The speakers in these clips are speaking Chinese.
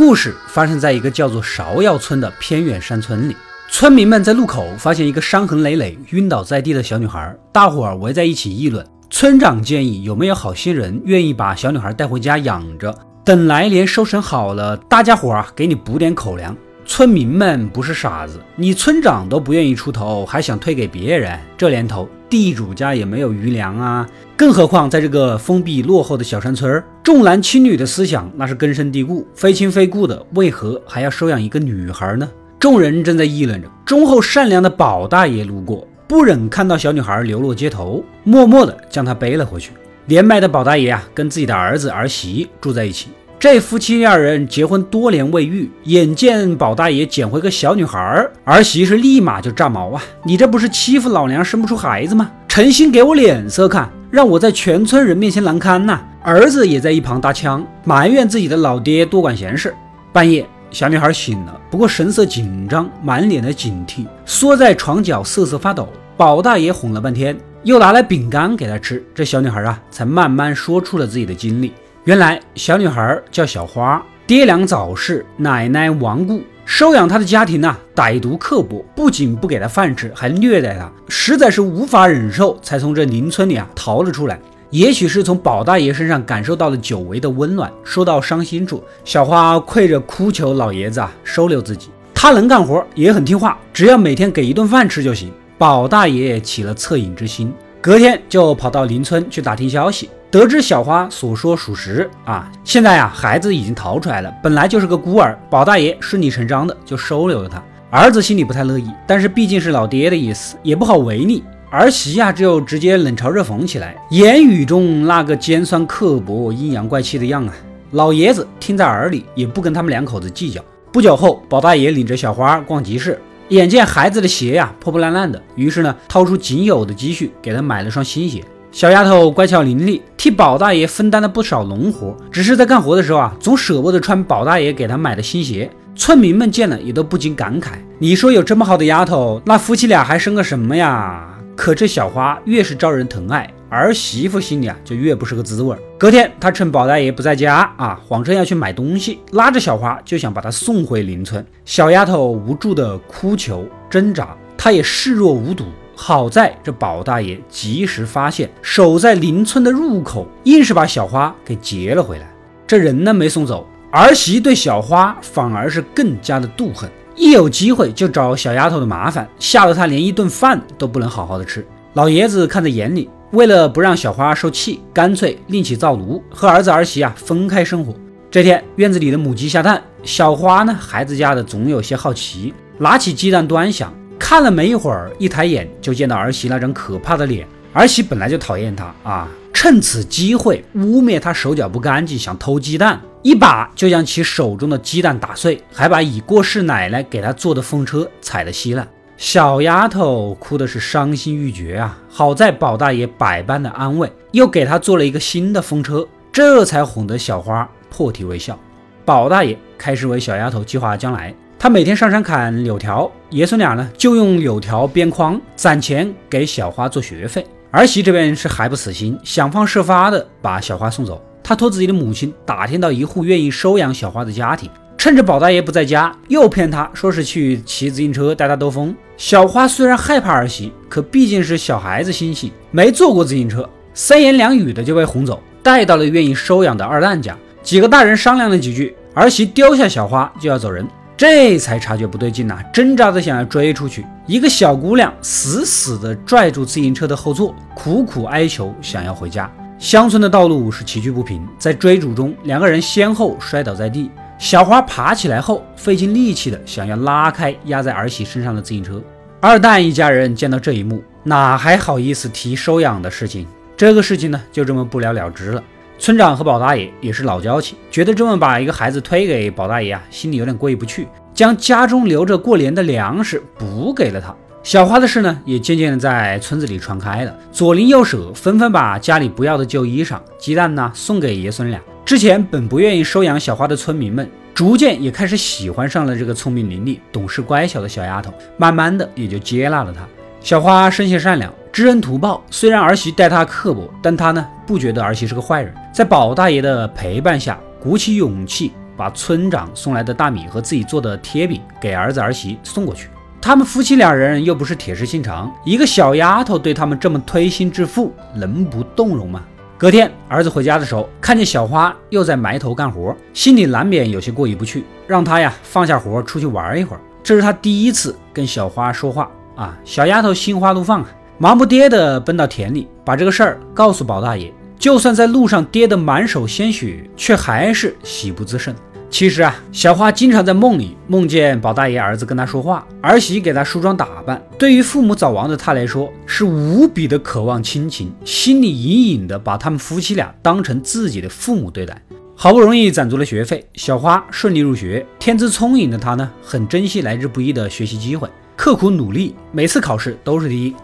故事发生在一个叫做芍药村的偏远山村里。村民们在路口发现一个伤痕累累、晕倒在地的小女孩，大伙儿围在一起议论。村长建议有没有好心人愿意把小女孩带回家养着，等来年收成好了，大家伙儿给你补点口粮。村民们不是傻子，你村长都不愿意出头，还想推给别人？这年头，地主家也没有余粮啊，更何况在这个封闭落后的小山村儿，重男轻女的思想那是根深蒂固，非亲非故的，为何还要收养一个女孩呢？众人正在议论着，忠厚善良的宝大爷路过，不忍看到小女孩流落街头，默默地将她背了回去。年迈的宝大爷啊，跟自己的儿子儿媳住在一起。这夫妻二人结婚多年未育，眼见宝大爷捡回个小女孩，儿媳是立马就炸毛啊！你这不是欺负老娘生不出孩子吗？诚心给我脸色看，让我在全村人面前难堪呐！儿子也在一旁搭腔，埋怨自己的老爹多管闲事。半夜，小女孩醒了，不过神色紧张，满脸的警惕，缩在床角瑟瑟发抖。宝大爷哄了半天，又拿来饼干给她吃，这小女孩啊，才慢慢说出了自己的经历。原来小女孩叫小花，爹娘早逝，奶奶亡故，收养她的家庭呢歹毒刻薄，不仅不给她饭吃，还虐待她，实在是无法忍受，才从这邻村里啊逃了出来。也许是从宝大爷身上感受到了久违的温暖，说到伤心处，小花跪着哭求老爷子啊收留自己。他能干活，也很听话，只要每天给一顿饭吃就行。宝大爷起了恻隐之心，隔天就跑到邻村去打听消息。得知小花所说属实啊，现在呀，孩子已经逃出来了，本来就是个孤儿，宝大爷顺理成章的就收留了他。儿子心里不太乐意，但是毕竟是老爹的意思，也不好违逆。儿媳呀，就直接冷嘲热讽起来，言语中那个尖酸刻薄、阴阳怪气的样啊。老爷子听在耳里，也不跟他们两口子计较。不久后，宝大爷领着小花逛集市，眼见孩子的鞋呀破破烂烂的，于是呢，掏出仅有的积蓄给他买了双新鞋。小丫头乖巧伶俐，替宝大爷分担了不少农活。只是在干活的时候啊，总舍不得穿宝大爷给她买的新鞋。村民们见了也都不禁感慨：你说有这么好的丫头，那夫妻俩还生个什么呀？可这小花越是招人疼爱，儿媳妇心里啊就越不是个滋味。隔天，她趁宝大爷不在家啊，谎称要去买东西，拉着小花就想把她送回邻村。小丫头无助的哭求挣扎，她也视若无睹。好在这宝大爷及时发现，守在邻村的入口，硬是把小花给劫了回来。这人呢没送走，儿媳对小花反而是更加的妒恨，一有机会就找小丫头的麻烦，吓得她连一顿饭都不能好好的吃。老爷子看在眼里，为了不让小花受气，干脆另起灶炉，和儿子儿媳啊分开生活。这天院子里的母鸡下蛋，小花呢孩子家的总有些好奇，拿起鸡蛋端详。看了没一会儿，一抬眼就见到儿媳那张可怕的脸。儿媳本来就讨厌他啊，趁此机会污蔑他手脚不干净，想偷鸡蛋，一把就将其手中的鸡蛋打碎，还把已过世奶奶给他做的风车踩得稀烂。小丫头哭的是伤心欲绝啊！好在宝大爷百般的安慰，又给她做了一个新的风车，这才哄得小花破涕为笑。宝大爷开始为小丫头计划将来。他每天上山砍柳条，爷孙俩呢就用柳条编筐，攒钱给小花做学费。儿媳这边是还不死心，想方设法的把小花送走。他托自己的母亲打听到一户愿意收养小花的家庭，趁着宝大爷不在家，又骗他说是去骑自行车带他兜风。小花虽然害怕儿媳，可毕竟是小孩子心性，没坐过自行车，三言两语的就被哄走，带到了愿意收养的二蛋家。几个大人商量了几句，儿媳丢下小花就要走人。这才察觉不对劲呐，挣扎着想要追出去。一个小姑娘死死地拽住自行车的后座，苦苦哀求想要回家。乡村的道路是崎岖不平，在追逐中，两个人先后摔倒在地。小花爬起来后，费尽力气的想要拉开压在儿媳身上的自行车。二蛋一家人见到这一幕，哪还好意思提收养的事情？这个事情呢，就这么不了了之了。村长和宝大爷也是老交情，觉得这么把一个孩子推给宝大爷啊，心里有点过意不去，将家中留着过年的粮食补给了他。小花的事呢，也渐渐的在村子里传开了，左邻右舍纷纷把家里不要的旧衣裳、鸡蛋呢送给爷孙俩。之前本不愿意收养小花的村民们，逐渐也开始喜欢上了这个聪明伶俐、懂事乖巧的小丫头，慢慢的也就接纳了她。小花生性善良。知恩图报，虽然儿媳待她刻薄，但她呢不觉得儿媳是个坏人。在宝大爷的陪伴下，鼓起勇气把村长送来的大米和自己做的贴饼给儿子儿媳送过去。他们夫妻两人又不是铁石心肠，一个小丫头对他们这么推心置腹，能不动容吗？隔天，儿子回家的时候，看见小花又在埋头干活，心里难免有些过意不去，让他呀放下活出去玩一会儿。这是他第一次跟小花说话啊，小丫头心花怒放啊，忙不迭的奔到田里，把这个事儿告诉宝大爷。就算在路上跌得满手鲜血，却还是喜不自胜。其实啊，小花经常在梦里梦见宝大爷儿子跟她说话，儿媳给她梳妆打扮。对于父母早亡的她来说，是无比的渴望亲情，心里隐隐的把他们夫妻俩当成自己的父母对待。好不容易攒足了学费，小花顺利入学。天资聪颖的她呢，很珍惜来之不易的学习机会，刻苦努力，每次考试都是第一。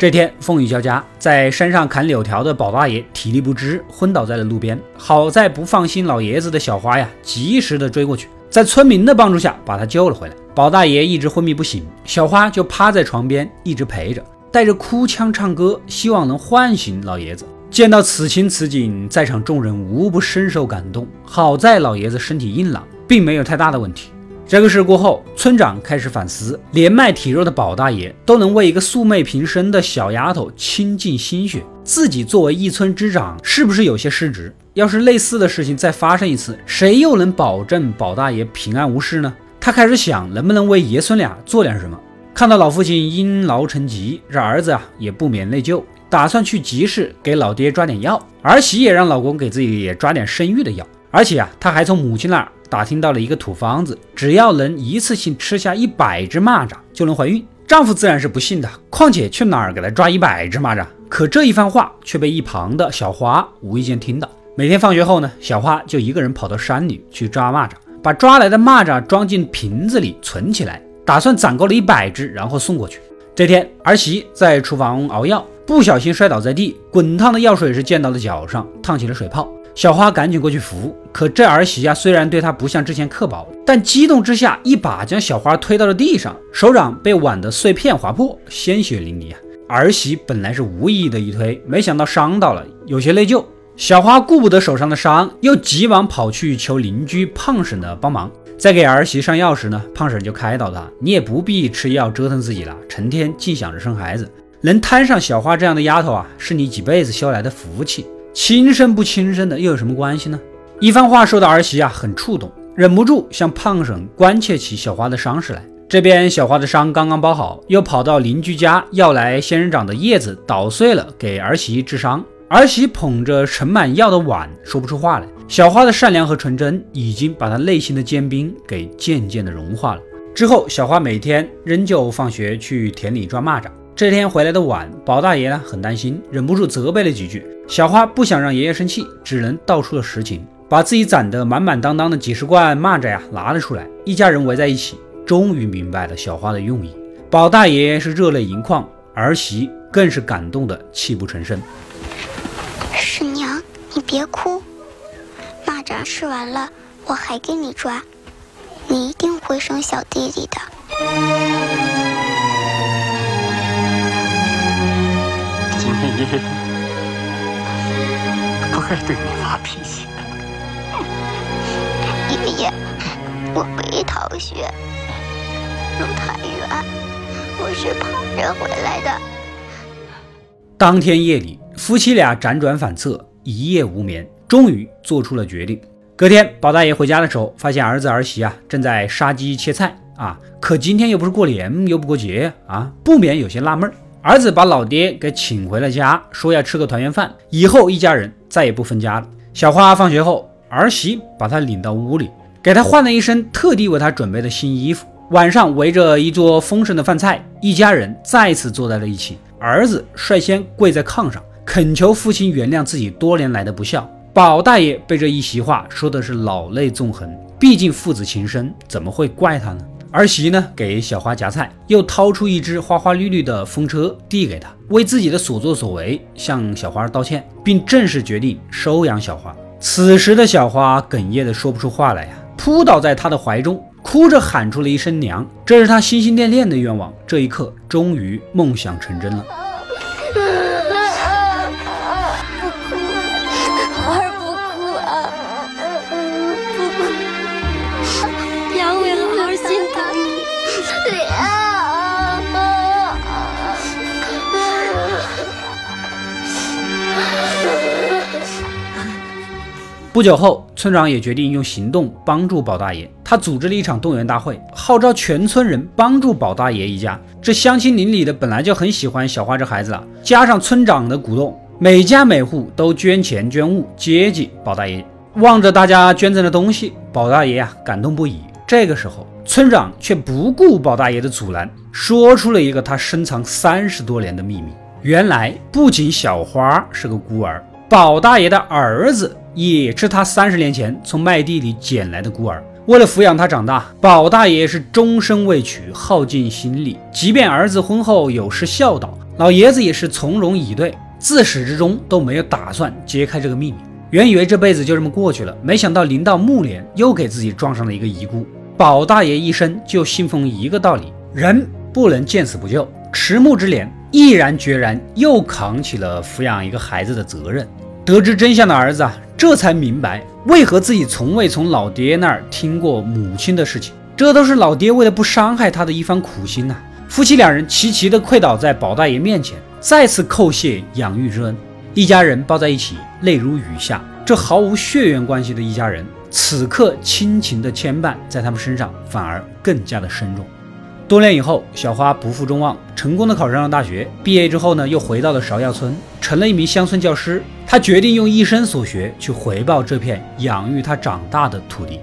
这天风雨交加，在山上砍柳条的宝大爷体力不支，昏倒在了路边。好在不放心老爷子的小花呀，及时的追过去，在村民的帮助下把他救了回来。宝大爷一直昏迷不醒，小花就趴在床边一直陪着，带着哭腔唱歌，希望能唤醒老爷子。见到此情此景，在场众人无不深受感动。好在老爷子身体硬朗，并没有太大的问题。这个事过后，村长开始反思，年迈体弱的宝大爷都能为一个素昧平生的小丫头倾尽心血，自己作为一村之长，是不是有些失职？要是类似的事情再发生一次，谁又能保证宝大爷平安无事呢？他开始想，能不能为爷孙俩做点什么？看到老父亲因劳成疾，这儿子啊也不免内疚，打算去集市给老爹抓点药，儿媳也让老公给自己也抓点生育的药，而且啊，他还从母亲那儿。打听到了一个土方子，只要能一次性吃下一百只蚂蚱就能怀孕。丈夫自然是不信的，况且去哪儿给他抓一百只蚂蚱？可这一番话却被一旁的小花无意间听到。每天放学后呢，小花就一个人跑到山里去抓蚂蚱，把抓来的蚂蚱装进瓶子里存起来，打算攒够了一百只，然后送过去。这天，儿媳在厨房熬药，不小心摔倒在地，滚烫的药水是溅到了脚上，烫起了水泡。小花赶紧过去扶，可这儿媳呀，虽然对她不像之前刻薄，但激动之下一把将小花推到了地上，手掌被碗的碎片划破，鲜血淋漓啊！儿媳本来是无意的一推，没想到伤到了，有些内疚。小花顾不得手上的伤，又急忙跑去求邻居胖婶的帮忙。在给儿媳上药时呢，胖婶就开导她：“你也不必吃药折腾自己了，成天净想着生孩子，能摊上小花这样的丫头啊，是你几辈子修来的福气。”亲生不亲生的又有什么关系呢？一番话说的儿媳啊很触动，忍不住向胖婶关切起小花的伤势来。这边小花的伤刚刚包好，又跑到邻居家要来仙人掌的叶子捣碎了给儿媳治伤。儿媳捧着盛满药的碗说不出话来。小花的善良和纯真已经把她内心的坚冰给渐渐的融化了。之后，小花每天仍旧放学去田里抓蚂蚱。这天回来的晚，宝大爷呢很担心，忍不住责备了几句。小花不想让爷爷生气，只能道出了实情，把自己攒得满满当当的几十罐蚂蚱呀拿了出来。一家人围在一起，终于明白了小花的用意。宝大爷是热泪盈眶，儿媳更是感动的泣不成声。婶娘，你别哭，蚂蚱吃完了，我还给你抓，你一定会生小弟弟的。该对你发脾气。爷爷，我没逃学，路太远，我是跑着回来的。当天夜里，夫妻俩辗转反侧，一夜无眠，终于做出了决定。隔天，宝大爷回家的时候，发现儿子儿媳啊正在杀鸡切菜啊，可今天又不是过年，又不过节啊，不免有些纳闷儿。儿子把老爹给请回了家，说要吃个团圆饭，以后一家人再也不分家了。小花放学后，儿媳把她领到屋里，给她换了一身特地为她准备的新衣服。晚上围着一桌丰盛的饭菜，一家人再次坐在了一起。儿子率先跪在炕上，恳求父亲原谅自己多年来的不孝。宝大爷被这一席话说的是老泪纵横，毕竟父子情深，怎么会怪他呢？儿媳呢，给小花夹菜，又掏出一只花花绿绿的风车递给她，为自己的所作所为向小花道歉，并正式决定收养小花。此时的小花哽咽的说不出话来呀，扑倒在他的怀中，哭着喊出了一声娘，这是他心心念念的愿望。这一刻，终于梦想成真了。不久后，村长也决定用行动帮助宝大爷。他组织了一场动员大会，号召全村人帮助宝大爷一家。这乡亲邻里的本来就很喜欢小花这孩子了，加上村长的鼓动，每家每户都捐钱捐物接济宝大爷。望着大家捐赠的东西，宝大爷呀感动不已。这个时候，村长却不顾宝大爷的阻拦，说出了一个他深藏三十多年的秘密：原来，不仅小花是个孤儿，宝大爷的儿子。也是他三十年前从麦地里捡来的孤儿，为了抚养他长大，宝大爷是终身未娶，耗尽心力。即便儿子婚后有失孝道，老爷子也是从容以对，自始至终都没有打算揭开这个秘密。原以为这辈子就这么过去了，没想到临到暮年，又给自己撞上了一个遗孤。宝大爷一生就信奉一个道理：人不能见死不救。迟暮之年，毅然决然又扛起了抚养一个孩子的责任。得知真相的儿子啊，这才明白为何自己从未从老爹那儿听过母亲的事情。这都是老爹为了不伤害他的一番苦心呐。夫妻两人齐齐的跪倒在宝大爷面前，再次叩谢养育之恩。一家人抱在一起，泪如雨下。这毫无血缘关系的一家人，此刻亲情的牵绊在他们身上反而更加的深重。多年以后，小花不负众望，成功的考上了大学。毕业之后呢，又回到了芍药村，成了一名乡村教师。他决定用一生所学去回报这片养育他长大的土地。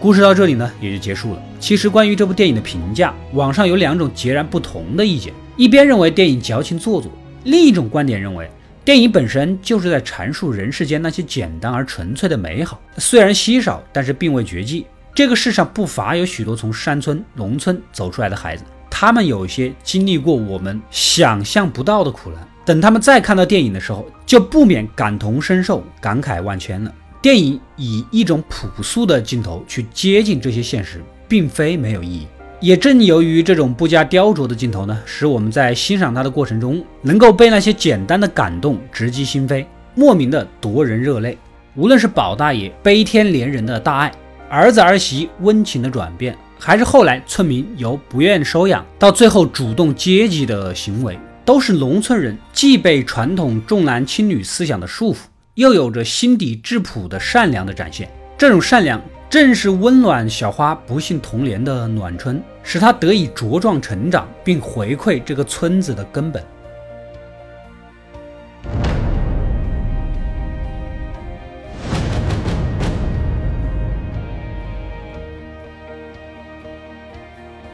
故事到这里呢，也就结束了。其实关于这部电影的评价，网上有两种截然不同的意见。一边认为电影矫情做作，另一种观点认为。电影本身就是在阐述人世间那些简单而纯粹的美好，虽然稀少，但是并未绝迹。这个世上不乏有许多从山村、农村走出来的孩子，他们有些经历过我们想象不到的苦难。等他们再看到电影的时候，就不免感同身受，感慨万千了。电影以一种朴素的镜头去接近这些现实，并非没有意义。也正由于这种不加雕琢的镜头呢，使我们在欣赏它的过程中，能够被那些简单的感动直击心扉，莫名的夺人热泪。无论是宝大爷悲天怜人的大爱，儿子儿媳温情的转变，还是后来村民由不愿收养到最后主动接济的行为，都是农村人既被传统重男轻女思想的束缚，又有着心底质朴的善良的展现。这种善良。正是温暖小花不幸童年的暖春，使她得以茁壮成长，并回馈这个村子的根本。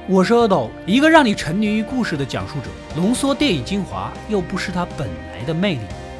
我是阿斗，一个让你沉溺于故事的讲述者，浓缩电影精华，又不失它本来的魅力。